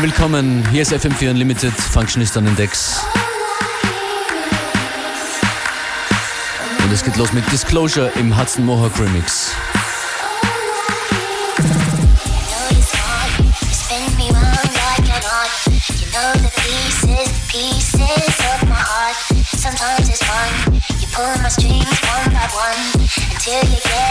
Willkommen, willkommen. Hier ist FM4 Unlimited, Functionist an Decks. Und es geht los mit Disclosure im Hudson Mohawk Remix. Sometimes it's fun. You pull my strings one by one until you get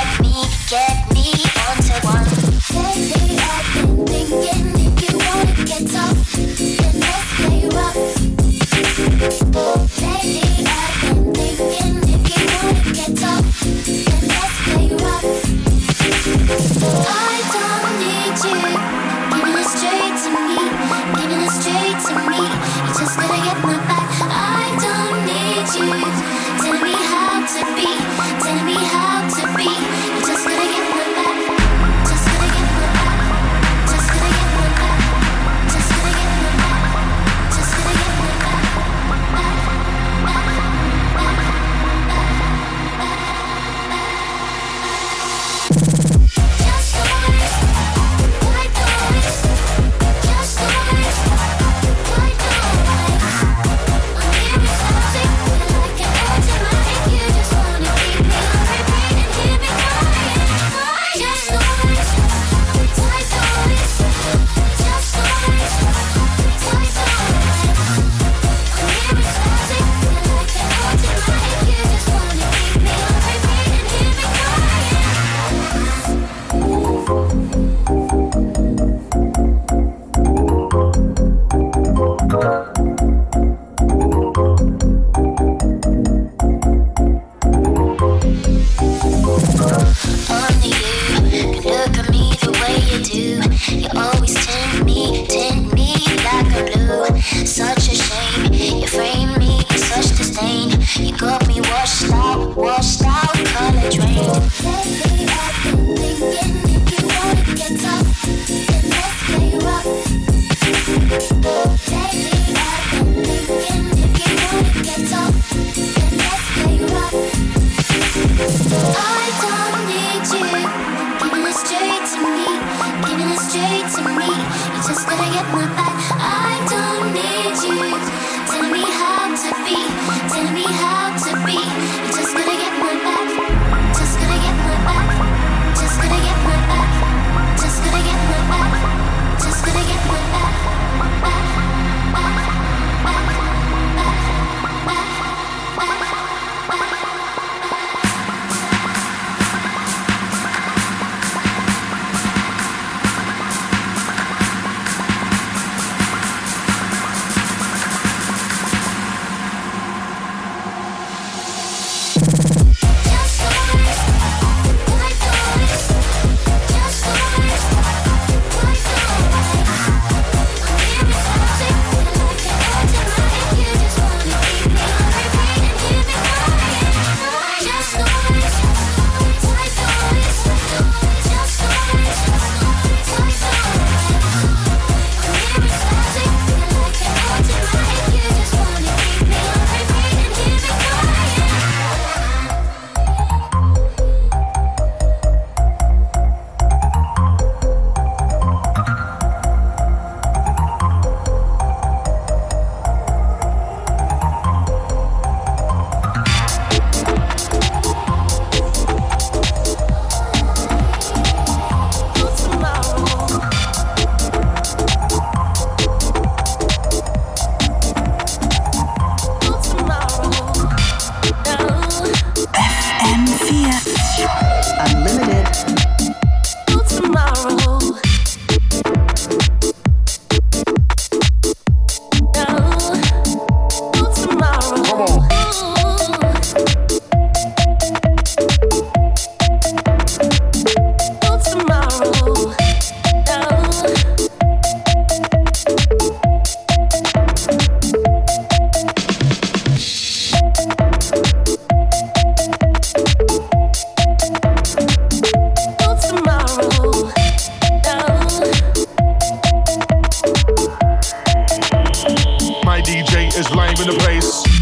my DJ is live in the place.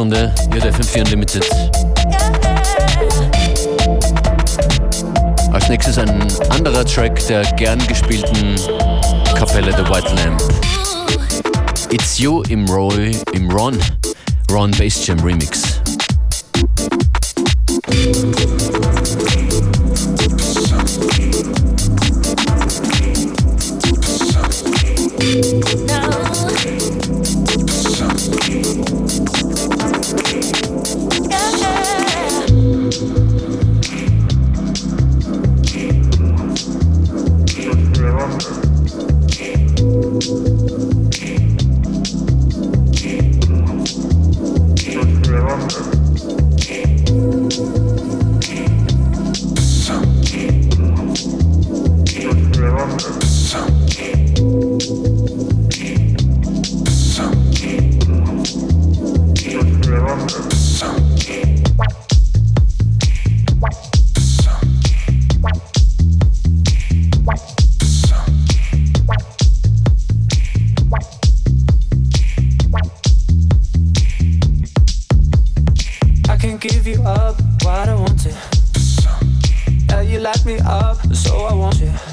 Stunde der 54 Unlimited. Als nächstes ein anderer Track der gern gespielten Kapelle The White Lamp. It's You im Roy, im Ron, Ron Bass Jam Remix. me up, so I want you.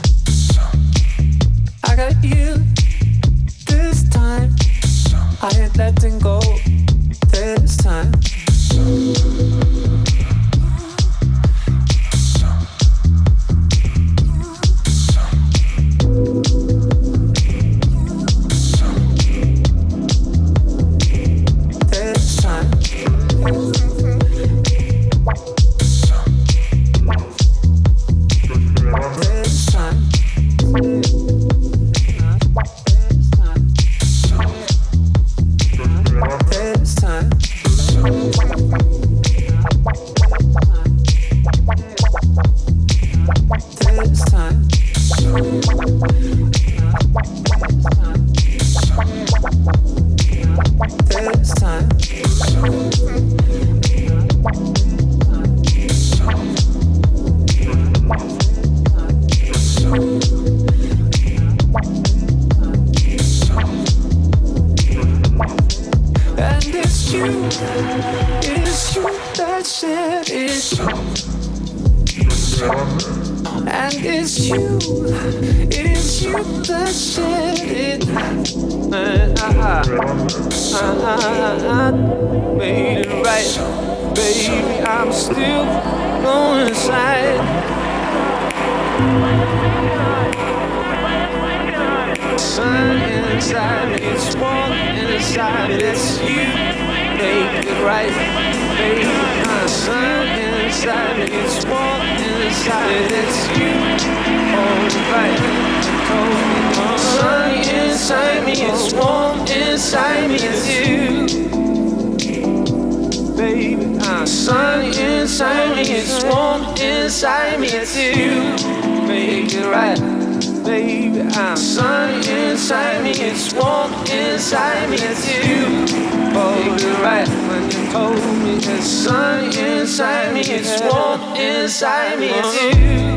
sun inside, me, it's warm inside, me. it's you. Make it right, baby. my sun inside, me, it's warm inside, me. it's you. Hold it right, cold my sun inside me, it's warm inside me, it's you. Baby, my sun inside me, it's warm inside me, it's you. Make it right baby. I'm sun inside me, it's warm inside me, it's you. Hold it right when you told me it's sun inside me, it's warm inside me, it's you.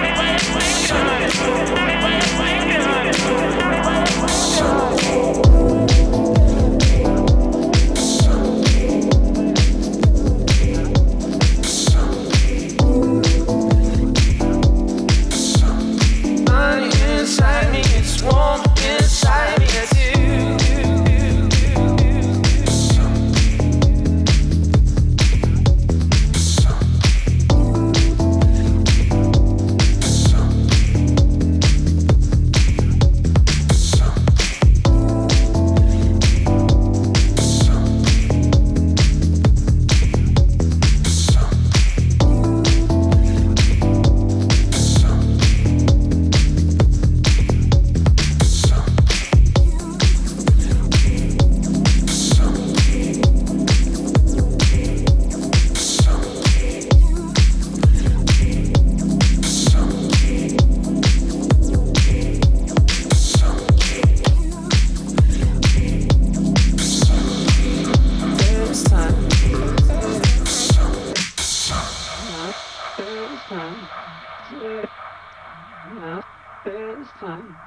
I'm fire, fire, fire, fire. son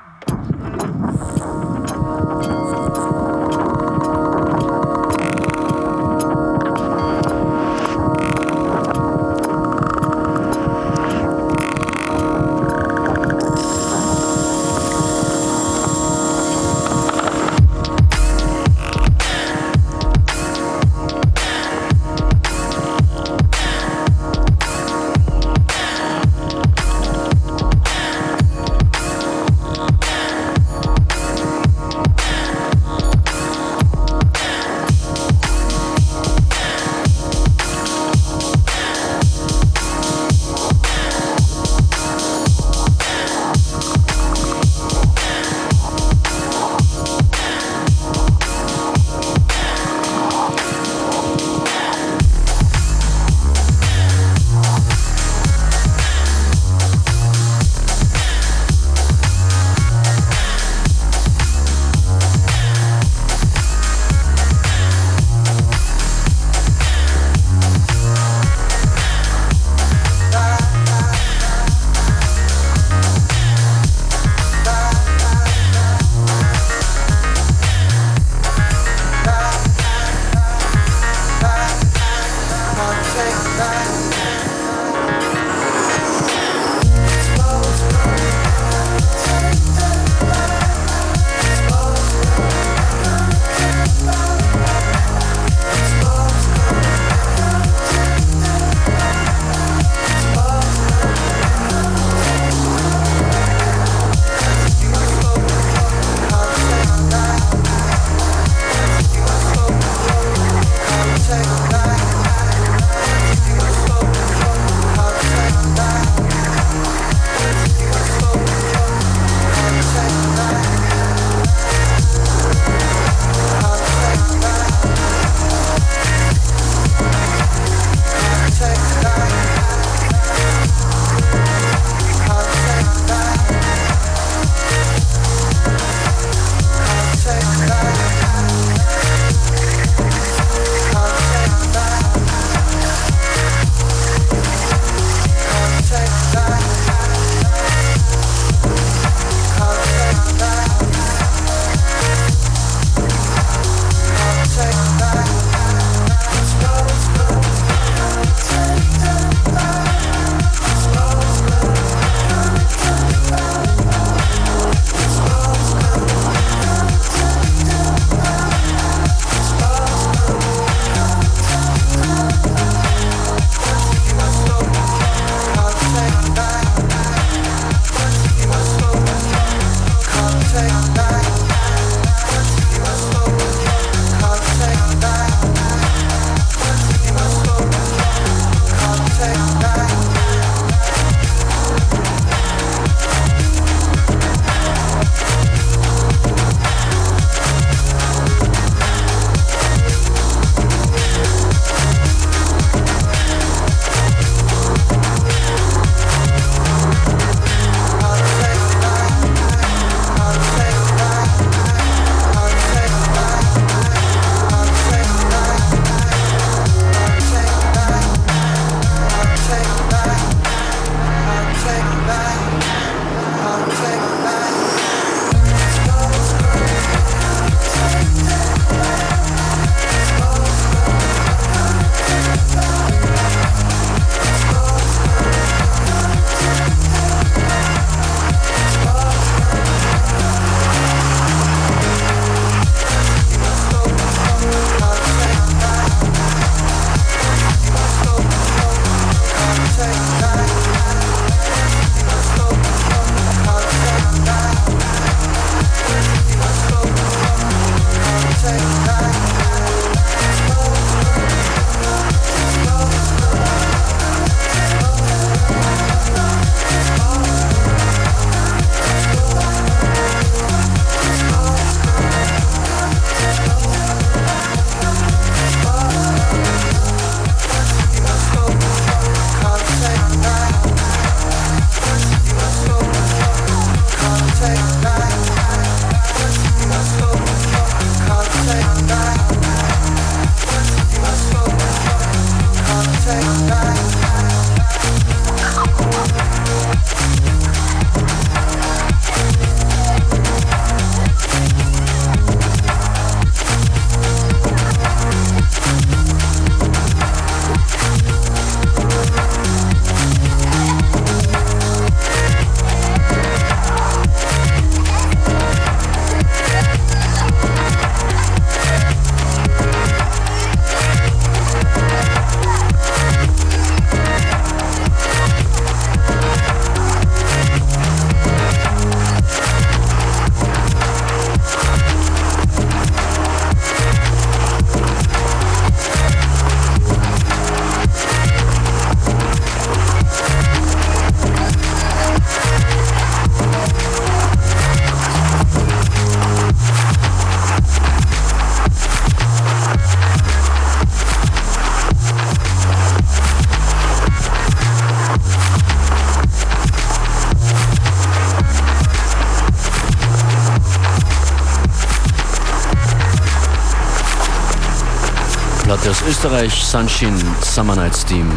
Österreich, Sunshine Summer Nights Team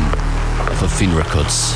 für Finn Records.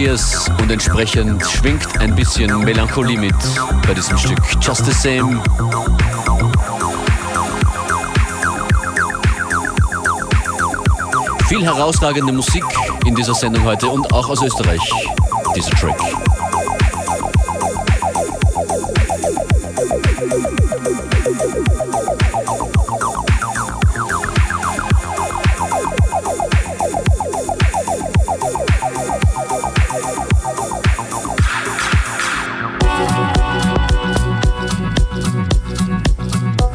Tears und entsprechend schwingt ein bisschen Melancholie mit bei diesem Stück. Just the same. Viel herausragende Musik in dieser Sendung heute und auch aus Österreich, dieser Track.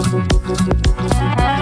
Uh-huh.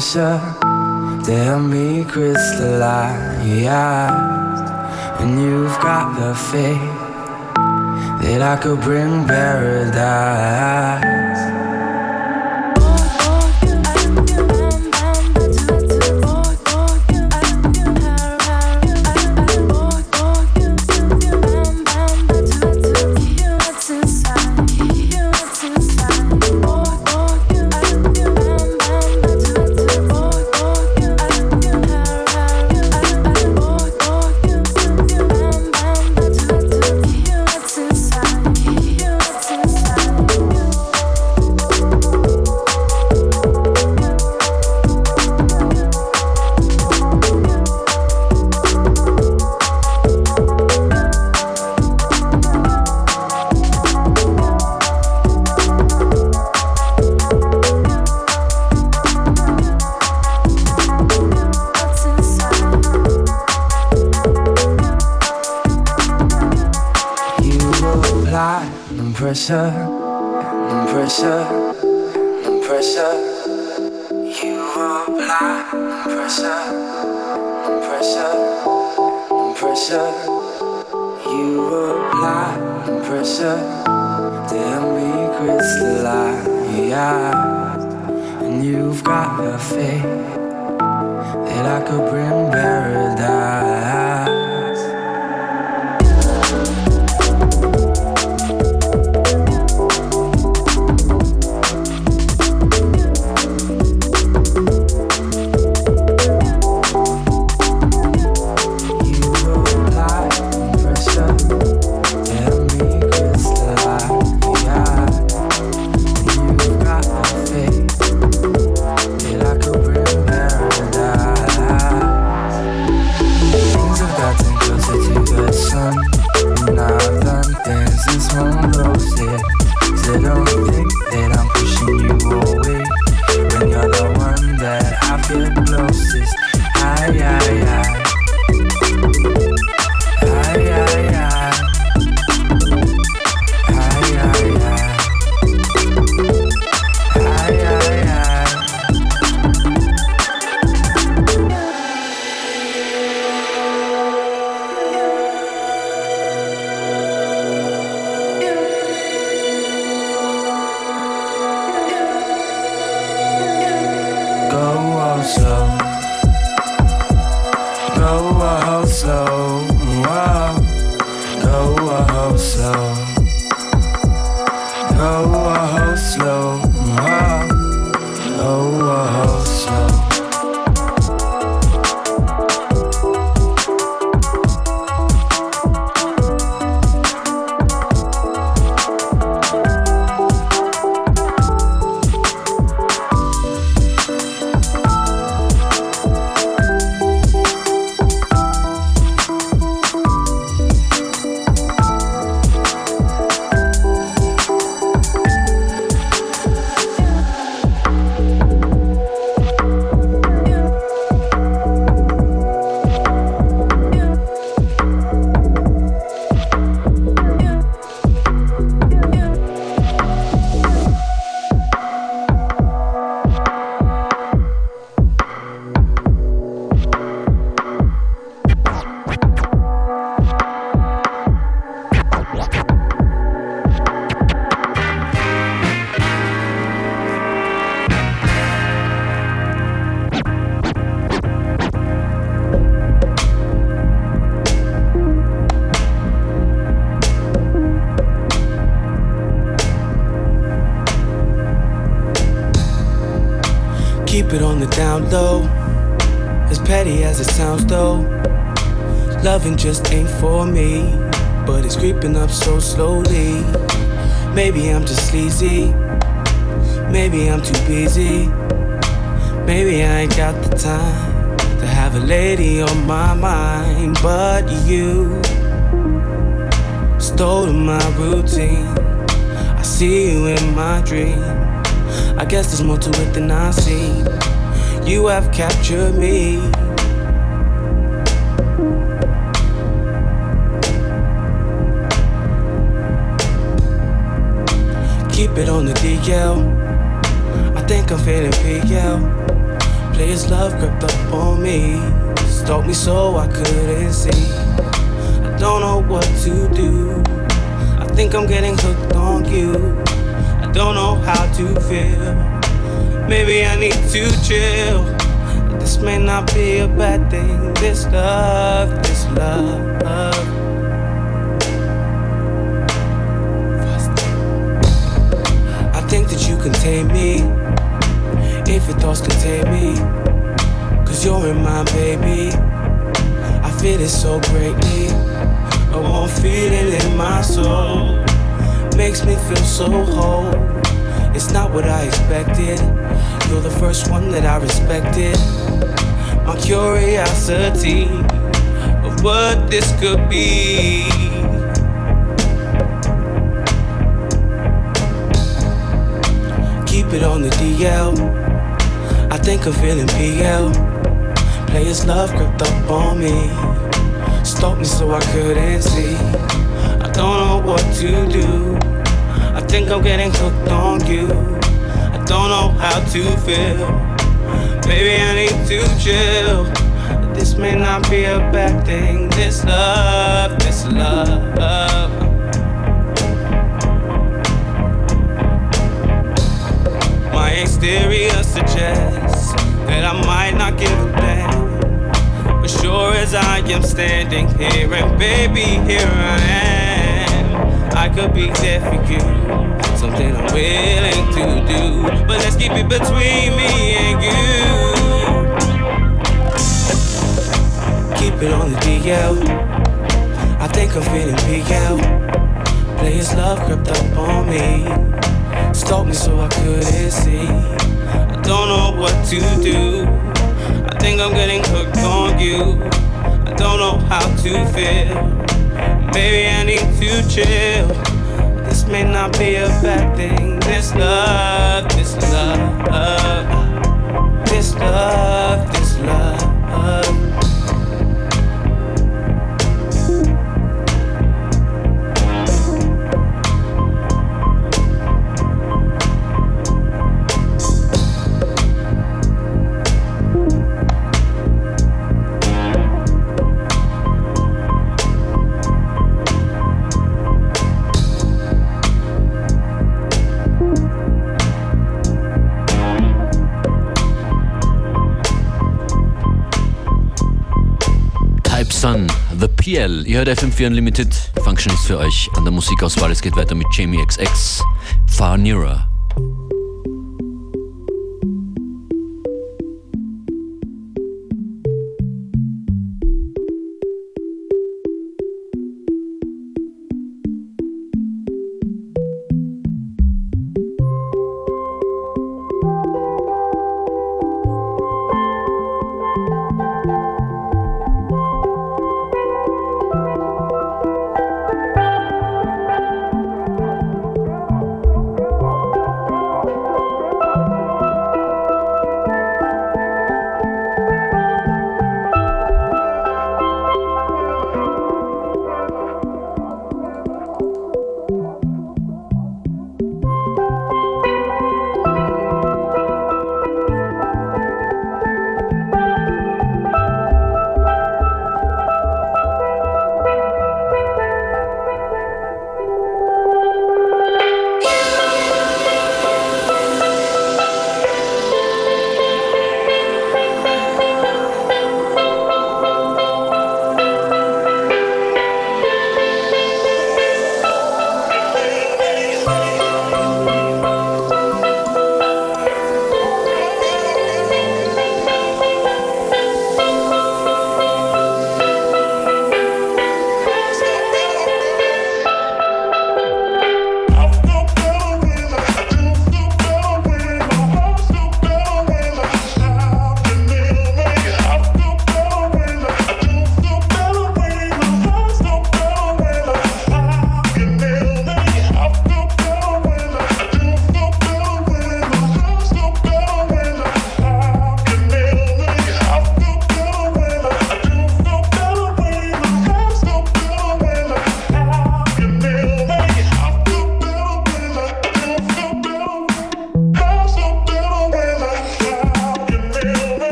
pressure to help me crystallize. And you've got the faith that I could bring paradise. Pressure, no pressure, no pressure. You apply pressure, no pressure, no pressure. You apply pressure, then be crystallize. And you've got a faith that I could bring paradise. Guess there's more to it than I see. You have captured me. keep it on the DL. I think I'm feeling PL. Players love crept up on me. Stalked me so I couldn't see. I don't know what to do. I think I'm getting hooked on you. Don't know how to feel. Maybe I need to chill. This may not be a bad thing. This love, this love. I think that you contain me. If your thoughts contain me, cause you're in my baby. I feel it so greatly. I want feeling in my soul. Makes me feel so whole. It's not what I expected. You're the first one that I respected. My curiosity of what this could be. keep it on the DL. I think I'm feeling PL. Players love crept up on me. Stalked me so I couldn't see. I don't know what to do. I think I'm getting hooked on you. I don't know how to feel. Maybe I need to chill. This may not be a bad thing. This love, this love. My exterior suggests that I might not give a damn. But sure as I am standing here, and baby, here I am. I could be there for you, something I'm willing to do. But let's keep it between me and you. Keep it on the DL. I think I'm feeling PL. Players love crept up on me. Stalked me so I couldn't see. I don't know what to do. I think I'm getting hooked on you. I don't know how to feel. Maybe I need to chill. This may not be a bad thing. This love, this love, this love, this love. PL. Ihr hört FM4 Unlimited. Function ist für euch an der Musikauswahl. Es geht weiter mit Jamie XX. Far Nearer.